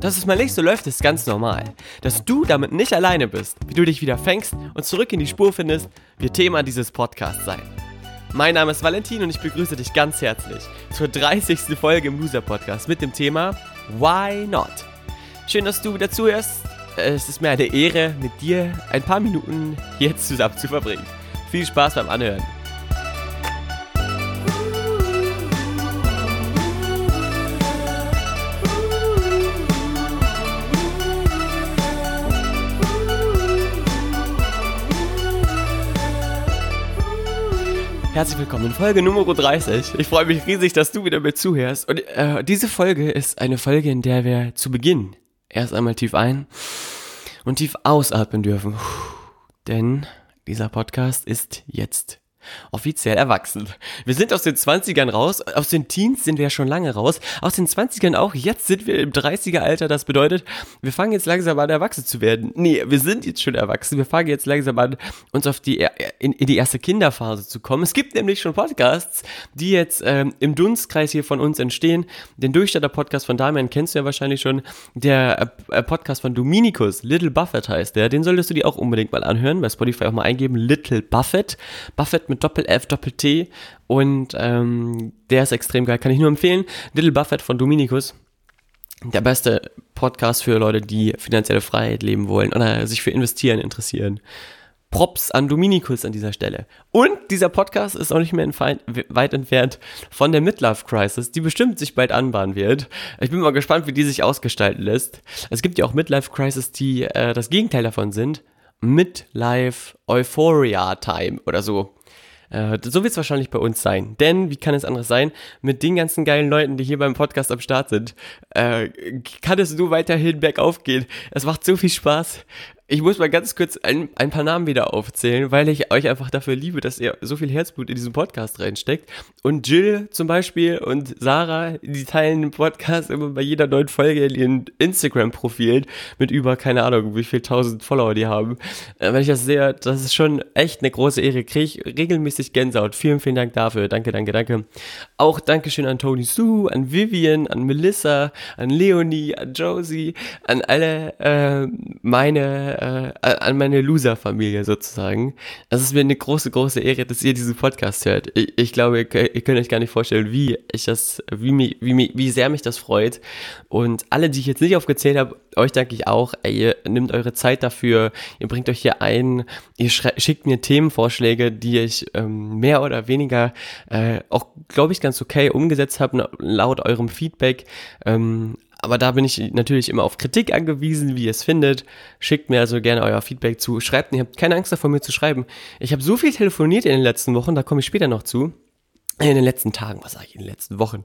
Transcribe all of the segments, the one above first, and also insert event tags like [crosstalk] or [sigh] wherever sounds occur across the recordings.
Dass es mal nicht so läuft, ist ganz normal. Dass du damit nicht alleine bist, wie du dich wieder fängst und zurück in die Spur findest, wird Thema dieses Podcasts sein. Mein Name ist Valentin und ich begrüße dich ganz herzlich zur 30. Folge im Loser Podcast mit dem Thema Why Not? Schön, dass du wieder zuhörst. Es ist mir eine Ehre, mit dir ein paar Minuten jetzt zusammen zu verbringen. Viel Spaß beim Anhören. Herzlich willkommen in Folge Nummer 30. Ich freue mich riesig, dass du wieder mit zuhörst. Und äh, diese Folge ist eine Folge, in der wir zu Beginn erst einmal tief ein und tief ausatmen dürfen. Denn dieser Podcast ist jetzt offiziell erwachsen. Wir sind aus den 20ern raus, aus den Teens sind wir ja schon lange raus, aus den 20ern auch, jetzt sind wir im 30er Alter, das bedeutet, wir fangen jetzt langsam an, erwachsen zu werden. Nee, wir sind jetzt schon erwachsen, wir fangen jetzt langsam an, uns auf die, in, in die erste Kinderphase zu kommen. Es gibt nämlich schon Podcasts, die jetzt ähm, im Dunstkreis hier von uns entstehen. Den Durchstatter-Podcast von Damian kennst du ja wahrscheinlich schon, der äh, Podcast von Dominikus, Little Buffett heißt der, den solltest du dir auch unbedingt mal anhören, bei Spotify auch mal eingeben, Little Buffett, Buffett mit mit Doppel-F, Doppel-T und ähm, der ist extrem geil, kann ich nur empfehlen. Little Buffett von Dominikus. Der beste Podcast für Leute, die finanzielle Freiheit leben wollen oder sich für Investieren interessieren. Props an Dominikus an dieser Stelle. Und dieser Podcast ist auch nicht mehr weit entfernt von der Midlife Crisis, die bestimmt sich bald anbahnen wird. Ich bin mal gespannt, wie die sich ausgestalten lässt. Es gibt ja auch Midlife Crisis, die äh, das Gegenteil davon sind. Midlife Euphoria Time oder so. Äh, so wird es wahrscheinlich bei uns sein. Denn, wie kann es anderes sein, mit den ganzen geilen Leuten, die hier beim Podcast am Start sind, äh, kann es nur weiterhin bergauf gehen. Es macht so viel Spaß. Ich muss mal ganz kurz ein, ein paar Namen wieder aufzählen, weil ich euch einfach dafür liebe, dass ihr so viel Herzblut in diesen Podcast reinsteckt. Und Jill zum Beispiel und Sarah, die teilen den Podcast immer bei jeder neuen Folge in ihren Instagram-Profilen mit über, keine Ahnung, wie viel tausend Follower die haben. Äh, wenn ich das sehe, das ist schon echt eine große Ehre. Kriege ich regelmäßig Gänsehaut. Vielen, vielen Dank dafür. Danke, danke, danke. Auch Dankeschön an Tony Sue, an Vivian, an Melissa, an Leonie, an Josie, an alle äh, meine äh, an meine Loser-Familie sozusagen. Es ist mir eine große, große Ehre, dass ihr diesen Podcast hört. Ich, ich glaube, ihr, ihr, könnt euch gar nicht vorstellen, wie ich das, wie, wie, wie sehr mich das freut. Und alle, die ich jetzt nicht aufgezählt habe, euch danke ich auch. Ey, ihr nehmt eure Zeit dafür, ihr bringt euch hier ein, ihr schickt mir Themenvorschläge, die ich ähm, mehr oder weniger äh, auch, glaube ich, ganz okay umgesetzt habe, laut eurem Feedback. Ähm, aber da bin ich natürlich immer auf Kritik angewiesen, wie ihr es findet. Schickt mir also gerne euer Feedback zu. Schreibt, ihr habt keine Angst davor, mir zu schreiben. Ich habe so viel telefoniert in den letzten Wochen, da komme ich später noch zu. In den letzten Tagen, was sage ich, in den letzten Wochen.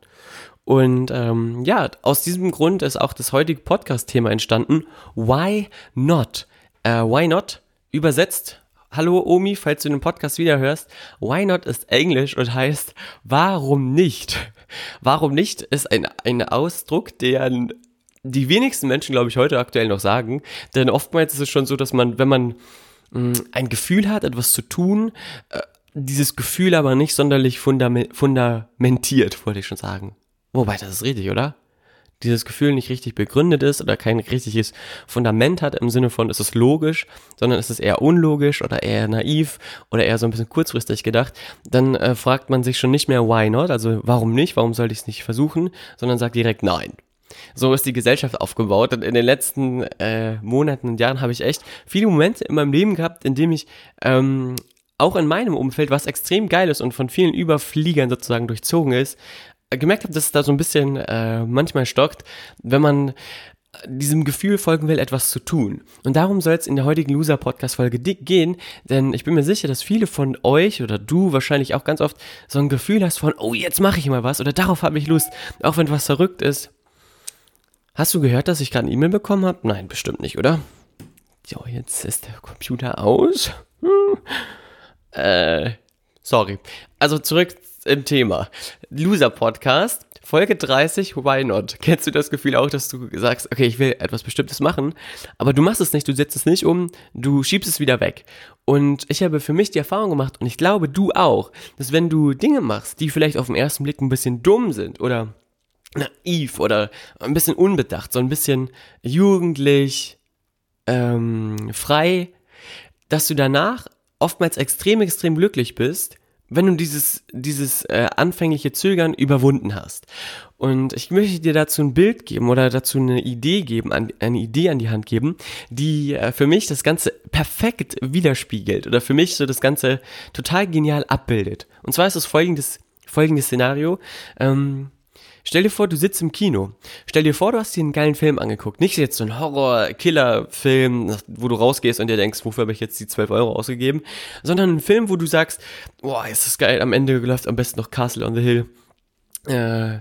Und ähm, ja, aus diesem Grund ist auch das heutige Podcast-Thema entstanden. Why not? Äh, why not? Übersetzt Hallo Omi, falls du den Podcast wieder hörst. Why not ist Englisch und heißt warum nicht? Warum nicht ist ein, ein Ausdruck, der die wenigsten Menschen, glaube ich, heute aktuell noch sagen. Denn oftmals ist es schon so, dass man, wenn man mh, mm, ein Gefühl hat, etwas zu tun, äh, dieses Gefühl aber nicht sonderlich fundamentiert, wollte ich schon sagen. Wobei, das ist richtig, oder? Dieses Gefühl nicht richtig begründet ist oder kein richtiges Fundament hat im Sinne von, ist es logisch, sondern ist es eher unlogisch oder eher naiv oder eher so ein bisschen kurzfristig gedacht, dann äh, fragt man sich schon nicht mehr why not, also warum nicht, warum sollte ich es nicht versuchen, sondern sagt direkt nein. So ist die Gesellschaft aufgebaut und in den letzten äh, Monaten und Jahren habe ich echt viele Momente in meinem Leben gehabt, in dem ich ähm, auch in meinem Umfeld, was extrem geil ist und von vielen Überfliegern sozusagen durchzogen ist, gemerkt habe, dass es da so ein bisschen äh, manchmal stockt, wenn man diesem Gefühl folgen will, etwas zu tun. Und darum soll es in der heutigen Loser-Podcast-Folge gehen, denn ich bin mir sicher, dass viele von euch oder du wahrscheinlich auch ganz oft so ein Gefühl hast von, oh, jetzt mache ich mal was oder darauf habe ich Lust, auch wenn was verrückt ist. Hast du gehört, dass ich gerade eine E-Mail bekommen habe? Nein, bestimmt nicht, oder? So, jetzt ist der Computer aus. Hm. Äh, sorry. Also zurück im Thema. Loser Podcast, Folge 30, Why Not? Kennst du das Gefühl auch, dass du sagst, okay, ich will etwas Bestimmtes machen, aber du machst es nicht, du setzt es nicht um, du schiebst es wieder weg. Und ich habe für mich die Erfahrung gemacht, und ich glaube, du auch, dass wenn du Dinge machst, die vielleicht auf den ersten Blick ein bisschen dumm sind oder naiv oder ein bisschen unbedacht, so ein bisschen jugendlich, ähm, frei, dass du danach oftmals extrem, extrem glücklich bist, wenn du dieses, dieses äh, anfängliche Zögern überwunden hast. Und ich möchte dir dazu ein Bild geben oder dazu eine Idee geben, an, eine Idee an die Hand geben, die äh, für mich das Ganze perfekt widerspiegelt oder für mich so das Ganze total genial abbildet. Und zwar ist es folgendes, folgendes Szenario. Ähm, Stell dir vor, du sitzt im Kino. Stell dir vor, du hast dir einen geilen Film angeguckt. Nicht jetzt so ein Horror-Killer-Film, wo du rausgehst und dir denkst, wofür habe ich jetzt die 12 Euro ausgegeben, sondern ein Film, wo du sagst, boah, ist das geil, am Ende läuft am besten noch Castle on the Hill. Äh,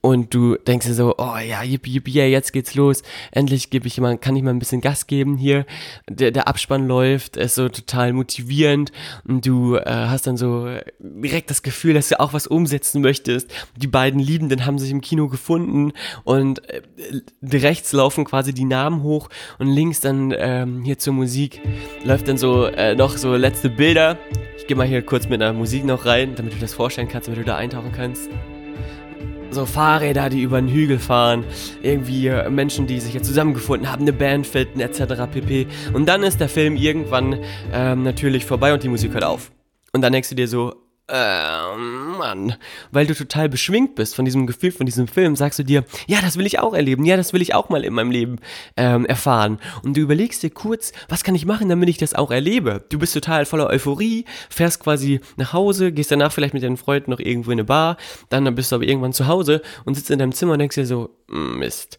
und du denkst dir so, oh ja, yippie, yippie, jetzt geht's los. Endlich gebe ich mal, kann ich mal ein bisschen Gas geben hier. Der, der Abspann läuft, ist so total motivierend und du äh, hast dann so direkt das Gefühl, dass du auch was umsetzen möchtest. Die beiden Liebenden haben sich im Kino gefunden und äh, rechts laufen quasi die Namen hoch und links dann ähm, hier zur Musik läuft dann so äh, noch so letzte Bilder. Ich gehe mal hier kurz mit einer Musik noch rein, damit du das vorstellen kannst, damit du da eintauchen kannst so Fahrräder, die über den Hügel fahren, irgendwie äh, Menschen, die sich jetzt zusammengefunden haben, eine Band finden, etc. pp. Und dann ist der Film irgendwann ähm, natürlich vorbei und die Musik hört auf. Und dann denkst du dir so, äh, Mann, weil du total beschwingt bist von diesem Gefühl, von diesem Film, sagst du dir, ja, das will ich auch erleben, ja, das will ich auch mal in meinem Leben ähm, erfahren. Und du überlegst dir kurz, was kann ich machen, damit ich das auch erlebe? Du bist total voller Euphorie, fährst quasi nach Hause, gehst danach vielleicht mit deinen Freunden noch irgendwo in eine Bar, dann bist du aber irgendwann zu Hause und sitzt in deinem Zimmer und denkst dir so, mm, Mist.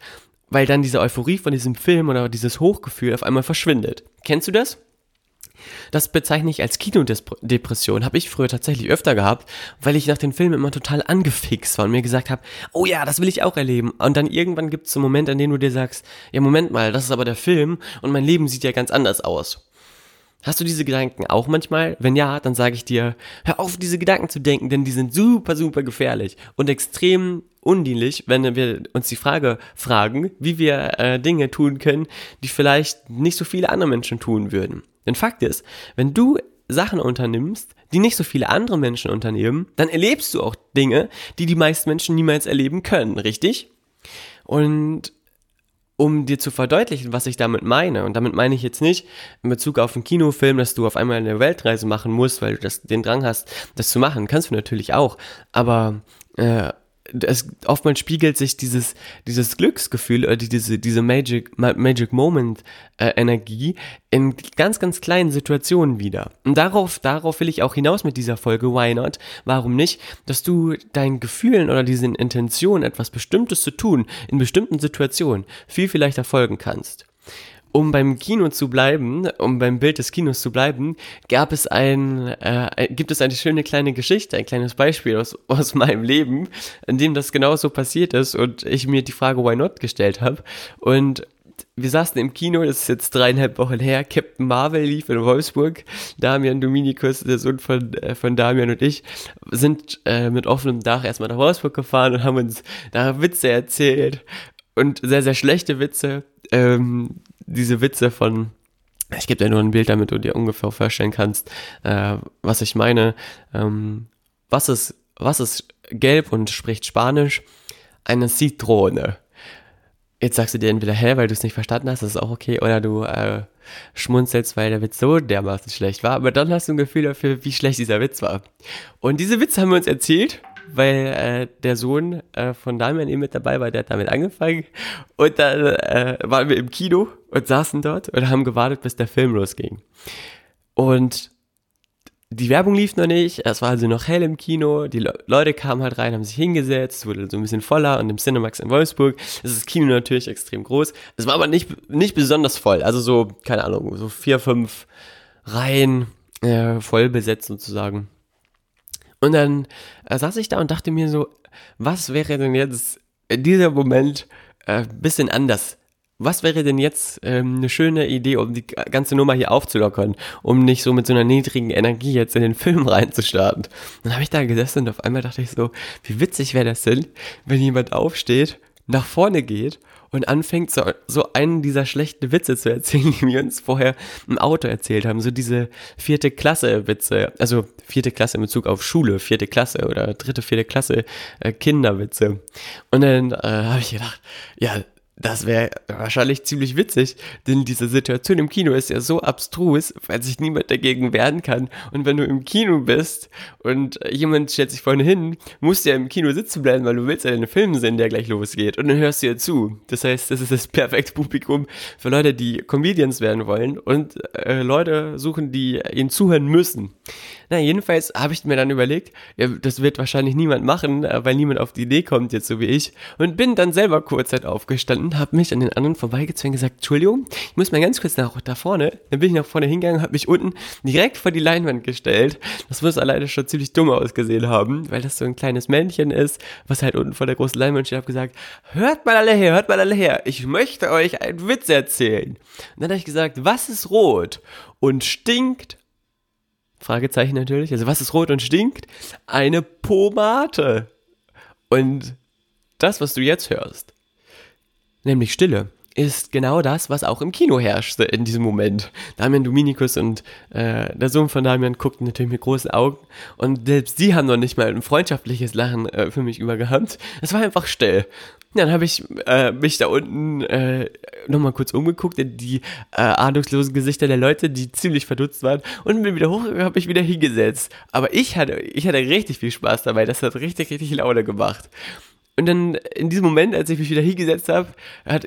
Weil dann diese Euphorie von diesem Film oder dieses Hochgefühl auf einmal verschwindet. Kennst du das? Das bezeichne ich als Kinodepression. Habe ich früher tatsächlich öfter gehabt, weil ich nach den Filmen immer total angefixt war und mir gesagt habe, oh ja, das will ich auch erleben. Und dann irgendwann gibt es einen Moment, an dem du dir sagst, ja, Moment mal, das ist aber der Film und mein Leben sieht ja ganz anders aus. Hast du diese Gedanken auch manchmal? Wenn ja, dann sage ich dir, hör auf, diese Gedanken zu denken, denn die sind super, super gefährlich und extrem undienlich, wenn wir uns die Frage fragen, wie wir äh, Dinge tun können, die vielleicht nicht so viele andere Menschen tun würden. Denn Fakt ist, wenn du Sachen unternimmst, die nicht so viele andere Menschen unternehmen, dann erlebst du auch Dinge, die die meisten Menschen niemals erleben können, richtig? Und um dir zu verdeutlichen, was ich damit meine, und damit meine ich jetzt nicht in Bezug auf einen Kinofilm, dass du auf einmal eine Weltreise machen musst, weil du das, den Drang hast, das zu machen, kannst du natürlich auch, aber äh, es, oftmals spiegelt sich dieses, dieses Glücksgefühl oder diese, diese Magic, Magic Moment äh, Energie in ganz, ganz kleinen Situationen wieder. Und darauf, darauf will ich auch hinaus mit dieser Folge Why Not? Warum nicht? Dass du deinen Gefühlen oder diesen Intentionen etwas Bestimmtes zu tun in bestimmten Situationen viel, viel leichter folgen kannst um beim Kino zu bleiben, um beim Bild des Kinos zu bleiben, gab es ein, äh, gibt es eine schöne kleine Geschichte, ein kleines Beispiel aus, [laughs] aus meinem Leben, in dem das genauso passiert ist und ich mir die Frage Why Not gestellt habe. Und wir saßen im Kino, das ist jetzt dreieinhalb Wochen her, Captain Marvel lief in Wolfsburg. Damian Dominikus, der Sohn von, äh, von Damian und ich, sind äh, mit offenem Dach erstmal nach Wolfsburg gefahren und haben uns da Witze erzählt und sehr, sehr schlechte Witze. Ähm, diese Witze von, ich gebe dir nur ein Bild, damit du dir ungefähr vorstellen kannst, äh, was ich meine. Ähm, was ist, was ist gelb und spricht Spanisch? Eine Zitrone. Jetzt sagst du dir entweder, hä, weil du es nicht verstanden hast, das ist auch okay, oder du äh, schmunzelst, weil der Witz so dermaßen schlecht war, aber dann hast du ein Gefühl dafür, wie schlecht dieser Witz war. Und diese Witze haben wir uns erzählt weil äh, der Sohn äh, von Damian eben mit dabei war, der hat damit angefangen. Und dann äh, waren wir im Kino und saßen dort und haben gewartet, bis der Film losging. Und die Werbung lief noch nicht, es war also noch hell im Kino, die Le Leute kamen halt rein, haben sich hingesetzt, es wurde so ein bisschen voller und im Cinemax in Wolfsburg ist das Kino natürlich extrem groß. Es war aber nicht, nicht besonders voll, also so, keine Ahnung, so vier, fünf Reihen äh, voll besetzt sozusagen. Und dann äh, saß ich da und dachte mir so, was wäre denn jetzt in diesem Moment ein äh, bisschen anders was wäre denn jetzt ähm, eine schöne Idee, um die ganze Nummer hier aufzulockern, um nicht so mit so einer niedrigen Energie jetzt in den Film [laughs] reinzustarten? Dann habe ich da gesessen und auf einmal dachte ich so, wie witzig wäre das denn, wenn jemand aufsteht, nach vorne geht und anfängt, so, so einen dieser schlechten Witze zu erzählen, [laughs] die wir uns vorher im Auto erzählt haben. So diese vierte Klasse Witze, also vierte Klasse in Bezug auf Schule, vierte Klasse oder dritte, vierte Klasse äh, Kinderwitze. Und dann äh, habe ich gedacht, ja, das wäre wahrscheinlich ziemlich witzig, denn diese Situation im Kino ist ja so abstrus, weil sich niemand dagegen wehren kann. Und wenn du im Kino bist und jemand stellt sich vorne hin, musst du ja im Kino sitzen bleiben, weil du willst ja den Film sehen, der gleich losgeht. Und dann hörst du ja zu. Das heißt, das ist das perfekte Publikum für Leute, die Comedians werden wollen und äh, Leute suchen, die ihnen zuhören müssen. Na, jedenfalls habe ich mir dann überlegt, ja, das wird wahrscheinlich niemand machen, äh, weil niemand auf die Idee kommt, jetzt so wie ich. Und bin dann selber kurzzeit aufgestanden, habe mich an den anderen vorbeigezogen und gesagt, Entschuldigung, ich muss mal ganz kurz nach da vorne. Dann bin ich nach vorne hingegangen, habe mich unten direkt vor die Leinwand gestellt. Das muss alleine schon ziemlich dumm ausgesehen haben, weil das so ein kleines Männchen ist, was halt unten vor der großen Leinwand steht. habe gesagt, hört mal alle her, hört mal alle her. Ich möchte euch einen Witz erzählen. Und dann habe ich gesagt, was ist rot und stinkt Fragezeichen natürlich. Also was ist rot und stinkt? Eine Pomate. Und das, was du jetzt hörst, nämlich Stille, ist genau das, was auch im Kino herrschte in diesem Moment. Damian Dominikus und äh, der Sohn von Damian guckten natürlich mit großen Augen und selbst sie haben noch nicht mal ein freundschaftliches Lachen äh, für mich übergehabt. Es war einfach still. Dann habe ich äh, mich da unten äh, nochmal kurz umgeguckt in die äh, ahnungslosen Gesichter der Leute, die ziemlich verdutzt waren und bin wieder hoch und habe mich wieder hingesetzt. Aber ich hatte, ich hatte richtig viel Spaß dabei. Das hat richtig, richtig Laune gemacht. Und dann in diesem Moment, als ich mich wieder hingesetzt habe,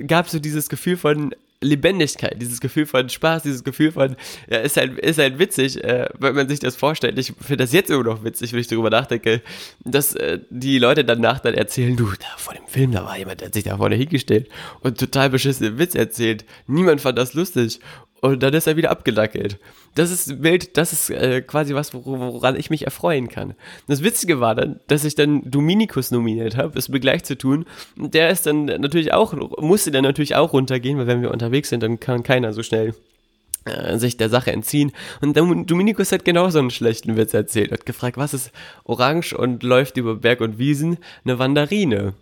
gab es so dieses Gefühl von, Lebendigkeit, dieses Gefühl von Spaß, dieses Gefühl von, ja, ist halt, ist halt witzig, äh, wenn man sich das vorstellt. Ich finde das jetzt immer noch witzig, wenn ich darüber nachdenke, dass äh, die Leute danach dann erzählen, du, da vor dem Film, da war jemand, der hat sich da vorne hingestellt und total beschissene Witz erzählt. Niemand fand das lustig. Und dann ist er wieder abgedackelt. Das ist wild, das ist äh, quasi was, woran ich mich erfreuen kann. Das Witzige war dann, dass ich dann Dominikus nominiert habe, es mir gleich zu tun. Und der ist dann natürlich auch, musste dann natürlich auch runtergehen, weil wenn wir unterwegs sind, dann kann keiner so schnell äh, sich der Sache entziehen. Und Dominikus hat genauso einen schlechten Witz erzählt, hat gefragt, was ist orange und läuft über Berg und Wiesen? Eine Wanderine.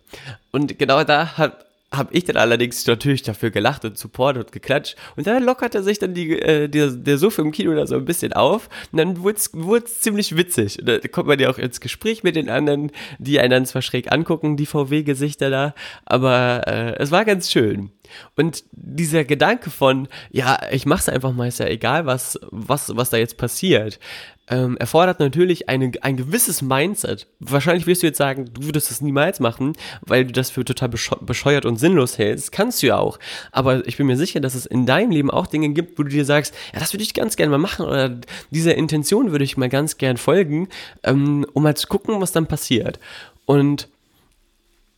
Und genau da hat habe ich dann allerdings natürlich dafür gelacht und supportet und geklatscht. Und dann lockerte sich dann die, äh, der, der Suff im Kino da so ein bisschen auf. Und dann wurde es ziemlich witzig. Und da kommt man ja auch ins Gespräch mit den anderen, die einen dann zwar schräg angucken, die VW-Gesichter da. Aber äh, es war ganz schön. Und dieser Gedanke von, ja, ich mach's einfach mal, ist ja egal, was, was, was da jetzt passiert, ähm, erfordert natürlich eine, ein gewisses Mindset. Wahrscheinlich wirst du jetzt sagen, du würdest das niemals machen, weil du das für total bescheuert und sinnlos hältst. Kannst du ja auch. Aber ich bin mir sicher, dass es in deinem Leben auch Dinge gibt, wo du dir sagst, ja, das würde ich ganz gerne mal machen oder dieser Intention würde ich mal ganz gern folgen, ähm, um mal zu gucken, was dann passiert. Und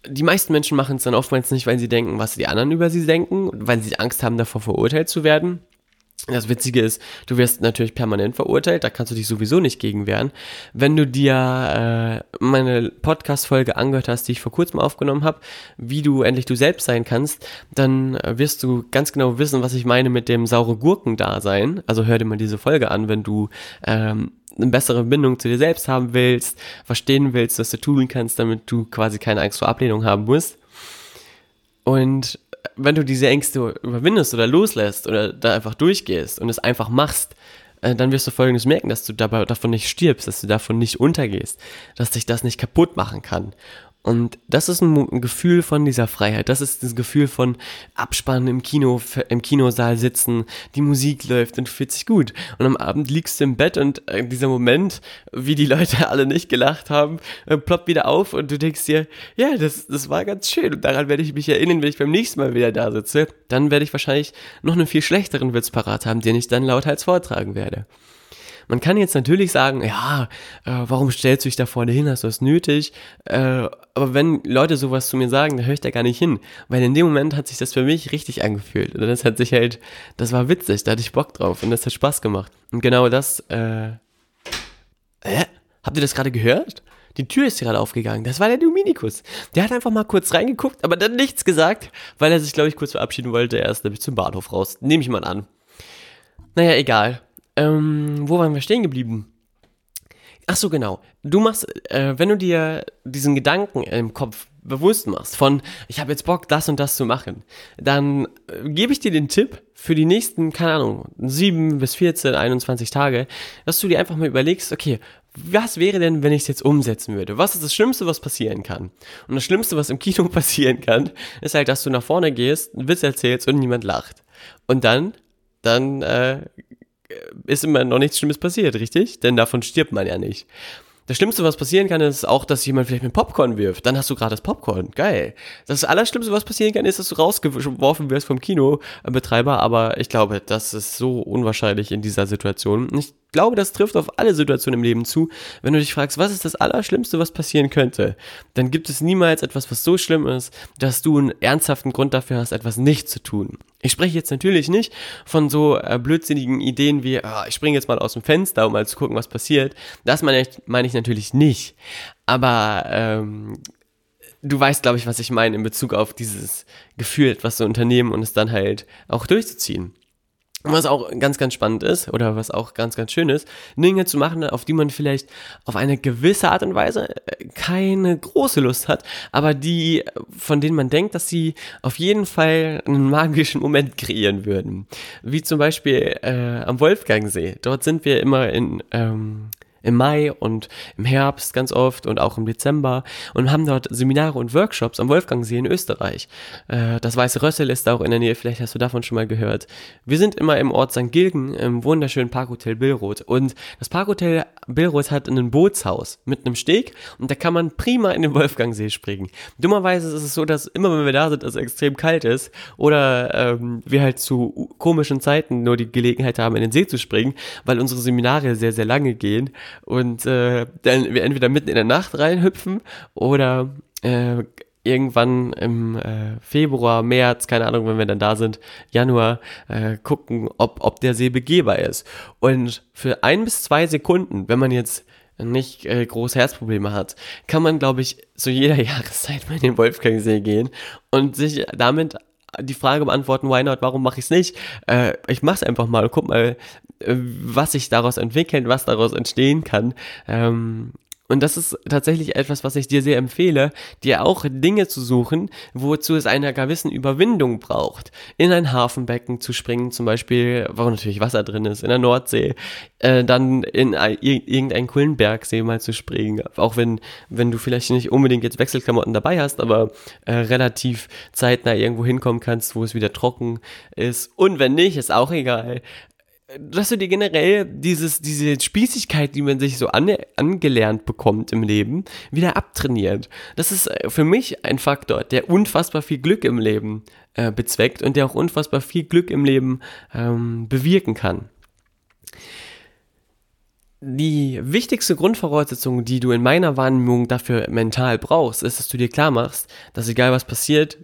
die meisten Menschen machen es dann oftmals nicht, weil sie denken, was die anderen über sie denken, weil sie Angst haben, davor verurteilt zu werden. Das Witzige ist, du wirst natürlich permanent verurteilt, da kannst du dich sowieso nicht gegen wehren. Wenn du dir äh, meine Podcast-Folge angehört hast, die ich vor kurzem aufgenommen habe, wie du endlich du selbst sein kannst, dann äh, wirst du ganz genau wissen, was ich meine mit dem saure Gurken-Dasein. Also hör dir mal diese Folge an, wenn du ähm, eine bessere Bindung zu dir selbst haben willst, verstehen willst, was du tun kannst, damit du quasi keine Angst vor Ablehnung haben musst. Und wenn du diese Ängste überwindest oder loslässt oder da einfach durchgehst und es einfach machst, äh, dann wirst du folgendes merken, dass du dabei davon nicht stirbst, dass du davon nicht untergehst, dass dich das nicht kaputt machen kann. Und das ist ein, Gefühl von dieser Freiheit. Das ist das Gefühl von Abspannen im Kino, im Kinosaal sitzen, die Musik läuft und fühlt sich gut. Und am Abend liegst du im Bett und äh, dieser Moment, wie die Leute [laughs] alle nicht gelacht haben, äh, ploppt wieder auf und du denkst dir, ja, das, das war ganz schön. Und daran werde ich mich erinnern, wenn ich beim nächsten Mal wieder da sitze. Dann werde ich wahrscheinlich noch einen viel schlechteren Witz parat haben, den ich dann lauthals vortragen werde. Man kann jetzt natürlich sagen, ja, äh, warum stellst du dich da vorne hin, hast du das nötig? Äh, aber wenn Leute sowas zu mir sagen, dann höre ich da gar nicht hin. Weil in dem Moment hat sich das für mich richtig angefühlt. Und das hat sich halt, das war witzig, da hatte ich Bock drauf und das hat Spaß gemacht. Und genau das, äh, hä? Habt ihr das gerade gehört? Die Tür ist gerade aufgegangen. Das war der Dominikus. Der hat einfach mal kurz reingeguckt, aber dann nichts gesagt, weil er sich, glaube ich, kurz verabschieden wollte. Er ist nämlich zum Bahnhof raus. Nehme ich mal an. Naja, egal. Ähm, wo waren wir stehen geblieben? Ach so, genau. Du machst, äh, wenn du dir diesen Gedanken im Kopf bewusst machst, von ich habe jetzt Bock, das und das zu machen, dann äh, gebe ich dir den Tipp für die nächsten, keine Ahnung, 7 bis 14, 21 Tage, dass du dir einfach mal überlegst, okay, was wäre denn, wenn ich es jetzt umsetzen würde? Was ist das Schlimmste, was passieren kann? Und das Schlimmste, was im Kino [laughs] passieren kann, ist halt, dass du nach vorne gehst, einen Witz erzählst und niemand lacht. Und dann, dann äh, ist immer noch nichts Schlimmes passiert, richtig? Denn davon stirbt man ja nicht. Das Schlimmste, was passieren kann, ist auch, dass jemand vielleicht mit Popcorn wirft. Dann hast du gerade das Popcorn. Geil. Das Allerschlimmste, was passieren kann, ist, dass du rausgeworfen wirst vom Kinobetreiber. Aber ich glaube, das ist so unwahrscheinlich in dieser Situation. Ich glaube, das trifft auf alle Situationen im Leben zu. Wenn du dich fragst, was ist das Allerschlimmste, was passieren könnte, dann gibt es niemals etwas, was so schlimm ist, dass du einen ernsthaften Grund dafür hast, etwas nicht zu tun. Ich spreche jetzt natürlich nicht von so äh, blödsinnigen Ideen wie, oh, ich springe jetzt mal aus dem Fenster, um mal zu gucken, was passiert. Das meine ich, meine ich natürlich nicht. Aber ähm, du weißt, glaube ich, was ich meine in Bezug auf dieses Gefühl, etwas zu unternehmen und es dann halt auch durchzuziehen. Was auch ganz, ganz spannend ist oder was auch ganz, ganz schön ist, Dinge zu machen, auf die man vielleicht auf eine gewisse Art und Weise äh, keine große Lust hat, aber die, von denen man denkt, dass sie auf jeden Fall einen magischen Moment [laughs] kreieren würden. Wie zum Beispiel äh, am Wolfgangsee. Dort sind wir immer in ähm, im Mai und im Herbst ganz oft und auch im Dezember und haben dort Seminare und Workshops am Wolfgangsee in Österreich. Äh, das Weiße Rössel ist da auch in der Nähe, vielleicht hast du davon schon mal gehört. Wir sind immer im Ort St. Gilgen im wunderschönen Parkhotel Billroth und das Parkhotel Billroth hat ein Bootshaus mit einem Steg und da kann man prima in den Wolfgangsee springen. Dummerweise ist es so, dass immer wenn wir da sind, es extrem kalt ist oder ähm, wir halt zu komischen Zeiten nur die Gelegenheit haben, in den See zu springen, weil unsere Seminare sehr, sehr lange gehen und äh, dann wir entweder mitten in der Nacht reinhüpfen oder äh, irgendwann im äh, Februar, März, keine Ahnung, wenn wir dann da sind, Januar, äh, gucken, ob, ob der See begehbar ist. Und für ein bis zwei Sekunden, wenn man jetzt nicht äh, große Herzprobleme hat, kann man, glaube ich, zu jeder [laughs] Jahreszeit mal in den Wolfgangsee gehen und sich damit die Frage beantworten, why not, warum mache ich es nicht? Äh, ich mache es einfach mal, guck mal, äh, was sich daraus entwickelt, was daraus entstehen kann. Ähm, und das ist tatsächlich etwas, was ich dir sehr empfehle, dir auch Dinge zu suchen, wozu es einer gewissen Überwindung braucht. In ein Hafenbecken zu springen, zum Beispiel, wo natürlich Wasser drin ist, in der Nordsee, äh, dann in ein, irgendeinen coolen Bergsee mal zu springen. Auch wenn, wenn du vielleicht nicht unbedingt jetzt Wechselklamotten dabei hast, aber äh, relativ zeitnah irgendwo hinkommen kannst, wo es wieder trocken ist. Und wenn nicht, ist auch egal dass du dir generell dieses, diese Spießigkeit, die man sich so an, angelernt bekommt im Leben, wieder abtrainiert. Das ist äh, für mich ein Faktor, der unfassbar viel Glück im Leben äh, bezweckt und der auch unfassbar viel Glück im Leben ähm, bewirken kann. Die wichtigste Grundvoraussetzung, die du in meiner Wahrnehmung dafür mental brauchst, ist, dass du dir klar machst, dass egal was passiert,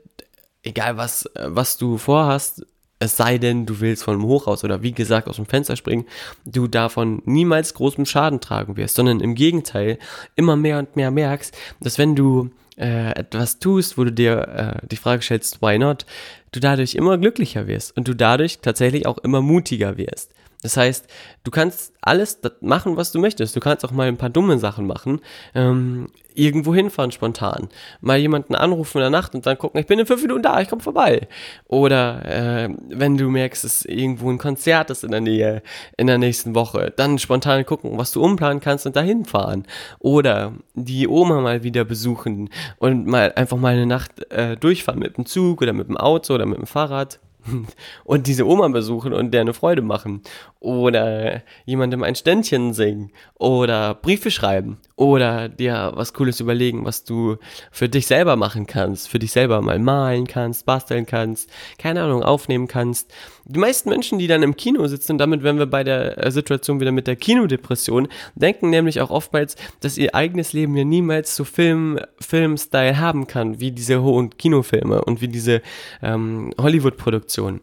egal was, äh, was du vorhast, es sei denn, du willst von einem Hochhaus oder wie gesagt aus dem Fenster springen, du davon niemals großen Schaden tragen wirst, sondern im Gegenteil immer mehr und mehr merkst, dass wenn du äh, etwas tust, wo du dir äh, die Frage stellst, why not, du dadurch immer glücklicher wirst und du dadurch tatsächlich auch immer mutiger wirst. Das heißt, du kannst alles machen, was du möchtest. Du kannst auch mal ein paar dumme Sachen machen. Ähm, irgendwo hinfahren spontan. Mal jemanden anrufen in der Nacht und dann gucken, ich bin in fünf Minuten da, ich komme vorbei. Oder äh, wenn du merkst, es irgendwo ein Konzert ist in der Nähe in der nächsten Woche, dann spontan gucken, was du umplanen kannst und dahin fahren. Oder die Oma mal wieder besuchen und mal einfach mal eine Nacht äh, durchfahren mit dem Zug oder mit dem Auto oder mit dem Fahrrad [laughs] und diese Oma besuchen und der eine Freude machen. Oder jemandem ein Ständchen singen. Oder Briefe schreiben oder dir was Cooles überlegen, was du für dich selber machen kannst, für dich selber mal malen kannst, basteln kannst, keine Ahnung, aufnehmen kannst. Die meisten Menschen, die dann im Kino sitzen, und damit wären wir bei der äh, Situation wieder mit der Kinodepression, denken nämlich auch oftmals, dass ihr eigenes Leben ja niemals so Film, Film-Style haben kann, wie diese hohen Kinofilme und wie diese ähm, Hollywood-Produktionen.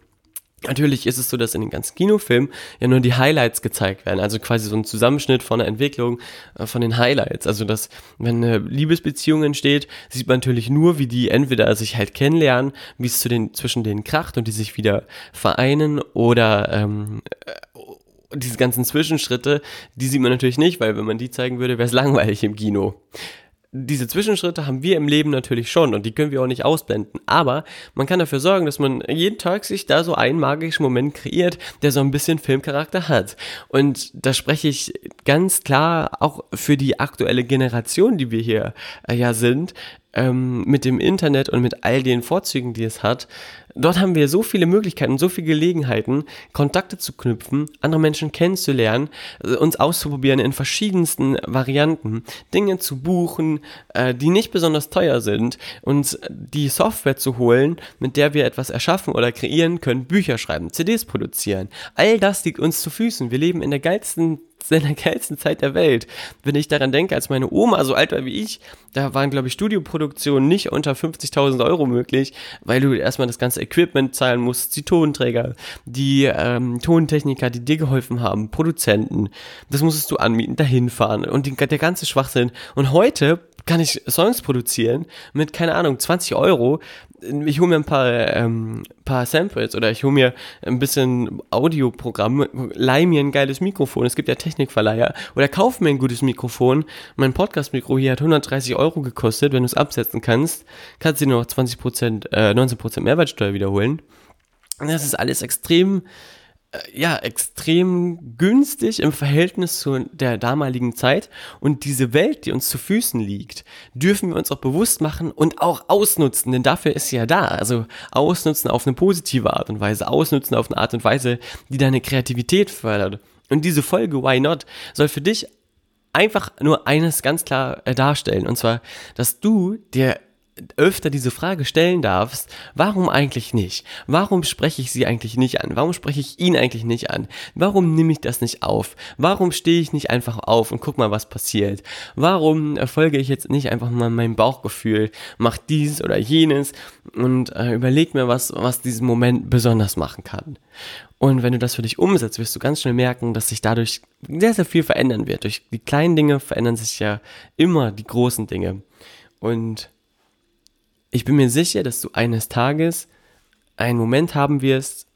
Natürlich ist es so, dass in den ganzen Kinofilmen ja nur die Highlights gezeigt werden, also quasi so ein Zusammenschnitt von der Entwicklung äh, von den Highlights. Also dass, wenn eine Liebesbeziehung entsteht, sieht man natürlich nur, wie die entweder sich halt kennenlernen, wie es zu den, zwischen denen kracht und die sich wieder vereinen oder ähm, äh, diese ganzen Zwischenschritte, die sieht man natürlich nicht, weil wenn man die zeigen würde, wäre es langweilig im Kino diese Zwischenschritte haben wir im Leben natürlich schon und die können wir auch nicht ausblenden. Aber man kann dafür sorgen, dass man jeden Tag sich da so einen magischen Moment kreiert, der so ein bisschen Filmcharakter hat. Und da spreche ich ganz klar auch für die aktuelle Generation, die wir hier äh, ja sind, ähm, mit dem Internet und mit all den Vorzügen, die es hat. Dort haben wir so viele Möglichkeiten, so viele Gelegenheiten, Kontakte zu knüpfen, andere Menschen kennenzulernen, äh, uns auszuprobieren in verschiedensten Varianten, Dinge zu buchen, äh, die nicht besonders teuer sind, uns die Software zu holen, mit der wir etwas erschaffen oder kreieren können, Bücher schreiben, CDs produzieren. All das liegt uns zu Füßen. Wir leben in der geilsten in der geilsten Zeit der Welt. Wenn ich daran denke, als meine Oma so alt war wie ich, da waren, glaube ich, Studioproduktionen nicht unter 50.000 Euro möglich, weil du erstmal das ganze Equipment zahlen musst, die Tonträger, die ähm, Tontechniker, die dir geholfen haben, Produzenten, das musstest du anmieten, dahin fahren und die, der ganze Schwachsinn. Und heute kann ich Songs produzieren mit, keine Ahnung, 20 Euro. Ich hole mir ein paar, ähm, paar Samples oder ich hole mir ein bisschen Audioprogramm, leih mir ein geiles Mikrofon. Es gibt ja Technikverleiher. Oder kauf mir ein gutes Mikrofon. Mein Podcast-Mikro hier hat 130 Euro gekostet. Wenn du es absetzen kannst, kannst du dir noch 20%, äh, 19% Mehrwertsteuer wiederholen. Das ist alles extrem ja, extrem günstig im Verhältnis zu der damaligen Zeit. Und diese Welt, die uns zu Füßen liegt, dürfen wir uns auch bewusst machen und auch ausnutzen, denn dafür ist sie ja da. Also ausnutzen auf eine positive Art und Weise, ausnutzen auf eine Art und Weise, die deine Kreativität fördert. Und diese Folge Why Not soll für dich einfach nur eines ganz klar äh, darstellen. Und zwar, dass du dir öfter diese Frage stellen darfst, warum eigentlich nicht? Warum spreche ich sie eigentlich nicht an? Warum spreche ich ihn eigentlich nicht an? Warum nehme ich das nicht auf? Warum stehe ich nicht einfach auf und guck mal, was passiert? Warum folge ich jetzt nicht einfach mal meinem Bauchgefühl, mach dies oder jenes und äh, überleg mir was, was diesen Moment besonders machen kann? Und wenn du das für dich umsetzt, wirst du ganz schnell merken, dass sich dadurch sehr, sehr viel verändern wird. Durch die kleinen Dinge verändern sich ja immer die großen Dinge. Und ich bin mir sicher, dass du eines Tages einen Moment haben wirst,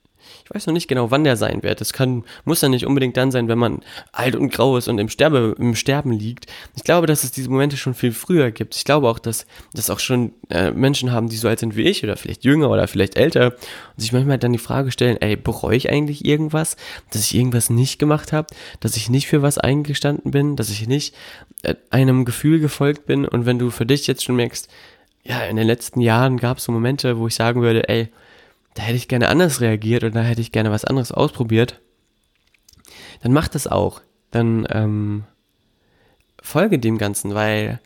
ich weiß noch nicht genau, wann der sein wird. Das kann, muss ja nicht unbedingt dann sein, wenn man alt und grau ist und im, Sterbe, im Sterben liegt. Ich glaube, dass es diese Momente schon viel früher gibt. Ich glaube auch, dass das auch schon äh, Menschen haben, die so alt sind wie ich oder vielleicht jünger oder vielleicht älter und sich manchmal dann die Frage stellen, ey, bereue ich eigentlich irgendwas, dass ich irgendwas nicht gemacht habe, dass ich nicht für was eingestanden bin, dass ich nicht äh, einem Gefühl gefolgt bin und wenn du für dich jetzt schon merkst, ja, in den letzten Jahren gab es so Momente, wo ich sagen würde, ey, da hätte ich gerne anders reagiert oder da hätte ich gerne was anderes ausprobiert, dann mach das auch. Dann ähm, folge dem Ganzen, weil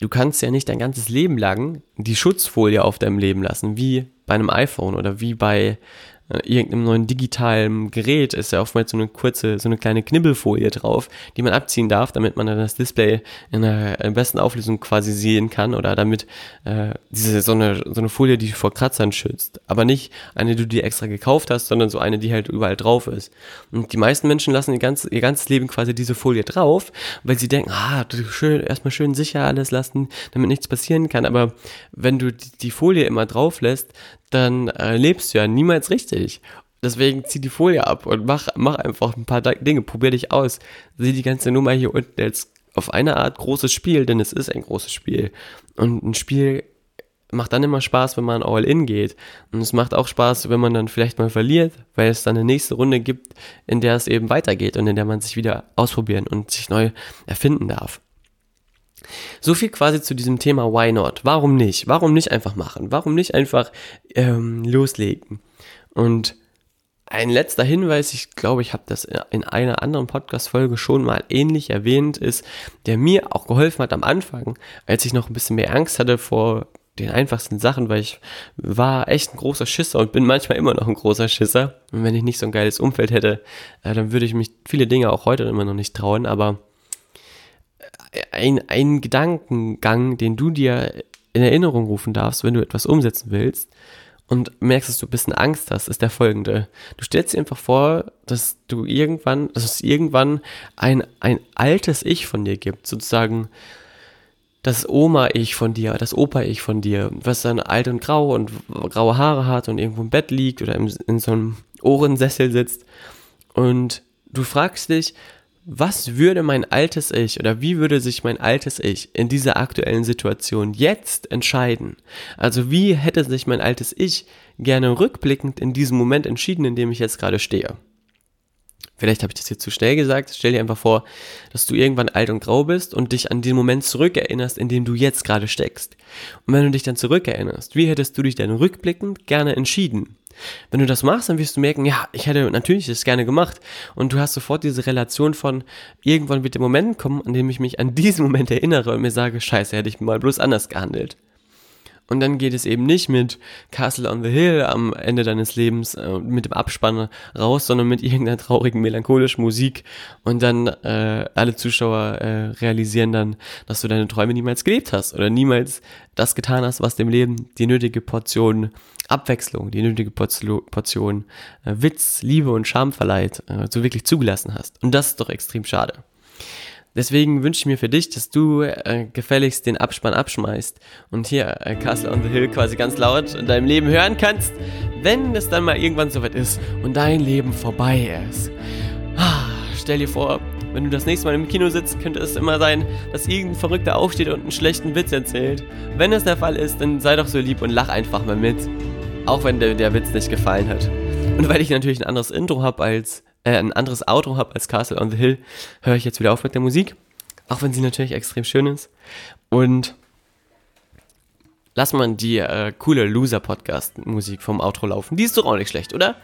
du kannst ja nicht dein ganzes Leben lang die Schutzfolie auf deinem Leben lassen, wie bei einem iPhone oder wie bei irgendeinem neuen digitalen Gerät ist ja oftmals so eine kurze, so eine kleine Knibbelfolie drauf, die man abziehen darf, damit man dann das Display in der besten Auflösung quasi sehen kann oder damit äh, diese so eine, so eine Folie, die vor Kratzern schützt. Aber nicht eine, die du dir extra gekauft hast, sondern so eine, die halt überall drauf ist. Und die meisten Menschen lassen ihr, ganz, ihr ganzes Leben quasi diese Folie drauf, weil sie denken, ah, schön, erstmal schön sicher alles lassen, damit nichts passieren kann. Aber wenn du die Folie immer drauf lässt, dann äh, lebst du ja niemals richtig. Deswegen zieh die Folie ab und mach, mach einfach ein paar Dinge, probier dich aus. Sieh die ganze Nummer hier unten als auf eine Art großes Spiel, denn es ist ein großes Spiel. Und ein Spiel macht dann immer Spaß, wenn man all in geht. Und es macht auch Spaß, wenn man dann vielleicht mal verliert, weil es dann eine nächste Runde gibt, in der es eben weitergeht und in der man sich wieder ausprobieren und sich neu erfinden darf. So viel quasi zu diesem Thema Why not? Warum nicht? Warum nicht einfach machen? Warum nicht einfach ähm, loslegen? Und ein letzter Hinweis, ich glaube, ich habe das in einer anderen Podcast-Folge schon mal ähnlich erwähnt, ist, der mir auch geholfen hat am Anfang, als ich noch ein bisschen mehr Angst hatte vor den einfachsten Sachen, weil ich war echt ein großer Schisser und bin manchmal immer noch ein großer Schisser. Und wenn ich nicht so ein geiles Umfeld hätte, äh, dann würde ich mich viele Dinge auch heute immer noch nicht trauen, aber ein, ein Gedankengang, den du dir in Erinnerung rufen darfst, wenn du etwas umsetzen willst und merkst, dass du ein bisschen Angst hast, ist der folgende. Du stellst dir einfach vor, dass du irgendwann, dass es irgendwann ein, ein altes Ich von dir gibt, sozusagen das Oma-Ich von dir, das Opa-Ich von dir, was dann alt und grau und graue Haare hat und irgendwo im Bett liegt oder im, in so einem Ohrensessel sitzt. Und du fragst dich, was würde mein altes Ich oder wie würde sich mein altes Ich in dieser aktuellen Situation jetzt entscheiden? Also wie hätte sich mein altes Ich gerne rückblickend in diesem Moment entschieden, in dem ich jetzt gerade stehe? Vielleicht habe ich das jetzt zu schnell gesagt. Stell dir einfach vor, dass du irgendwann alt und grau bist und dich an den Moment zurückerinnerst, in dem du jetzt gerade steckst. Und wenn du dich dann zurückerinnerst, wie hättest du dich denn rückblickend gerne entschieden? Wenn du das machst, dann wirst du merken, ja, ich hätte natürlich das gerne gemacht. Und du hast sofort diese Relation von, irgendwann wird der Moment kommen, an dem ich mich an diesen Moment erinnere und mir sage, scheiße, hätte ich mal bloß anders gehandelt. Und dann geht es eben nicht mit Castle on the Hill am Ende deines Lebens äh, mit dem Abspann raus, sondern mit [laughs] irgendeiner traurigen, melancholischen Musik. Und dann äh, alle Zuschauer äh, realisieren dann, dass du deine Träume niemals gelebt hast oder niemals das getan hast, was dem Leben die nötige Portion Abwechslung, die nötige Portion äh, Witz, Liebe und Charme verleiht, äh, so wirklich zugelassen hast. Und das ist doch extrem schade. Deswegen wünsche ich mir für dich, dass du äh, gefälligst den Abspann abschmeißt und hier äh, Castle on the Hill quasi ganz laut in deinem Leben hören kannst, wenn es dann mal irgendwann soweit ist und dein Leben vorbei ist. Ah, stell dir vor, wenn du das nächste Mal im Kino sitzt, könnte es immer sein, dass irgendein Verrückter aufsteht und einen schlechten Witz erzählt. Wenn das der Fall ist, dann sei doch so lieb und lach einfach mal mit. Auch wenn der, der Witz nicht gefallen hat. Und weil ich natürlich ein anderes Intro habe als äh, ein anderes Outro habe als Castle on the Hill, höre ich jetzt wieder auf mit der Musik. Auch wenn sie natürlich extrem schön ist. Und lass mal die äh, coole Loser-Podcast-Musik vom Outro laufen. Die ist doch auch nicht schlecht, oder?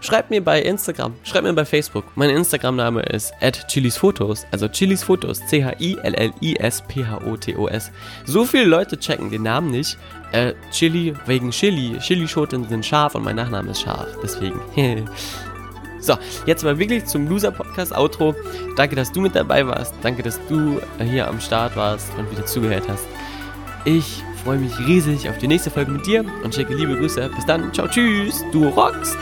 Schreibt mir bei Instagram, schreibt mir bei Facebook. Mein Instagram-Name ist chilisfotos, also chilisfotos, C-H-I-L-L-I-S-P-H-O-T-O-S. So viele Leute checken den Namen nicht. Äh, Chili wegen Chili. Chilischoten sind scharf und mein Nachname ist scharf. Deswegen. [laughs] So, jetzt mal wirklich zum Loser-Podcast-Outro. Danke, dass du mit dabei warst. Danke, dass du hier am Start warst und wieder zugehört hast. Ich freue mich riesig auf die nächste Folge mit dir und schicke liebe Grüße. Bis dann. Ciao, tschüss. Du rockst.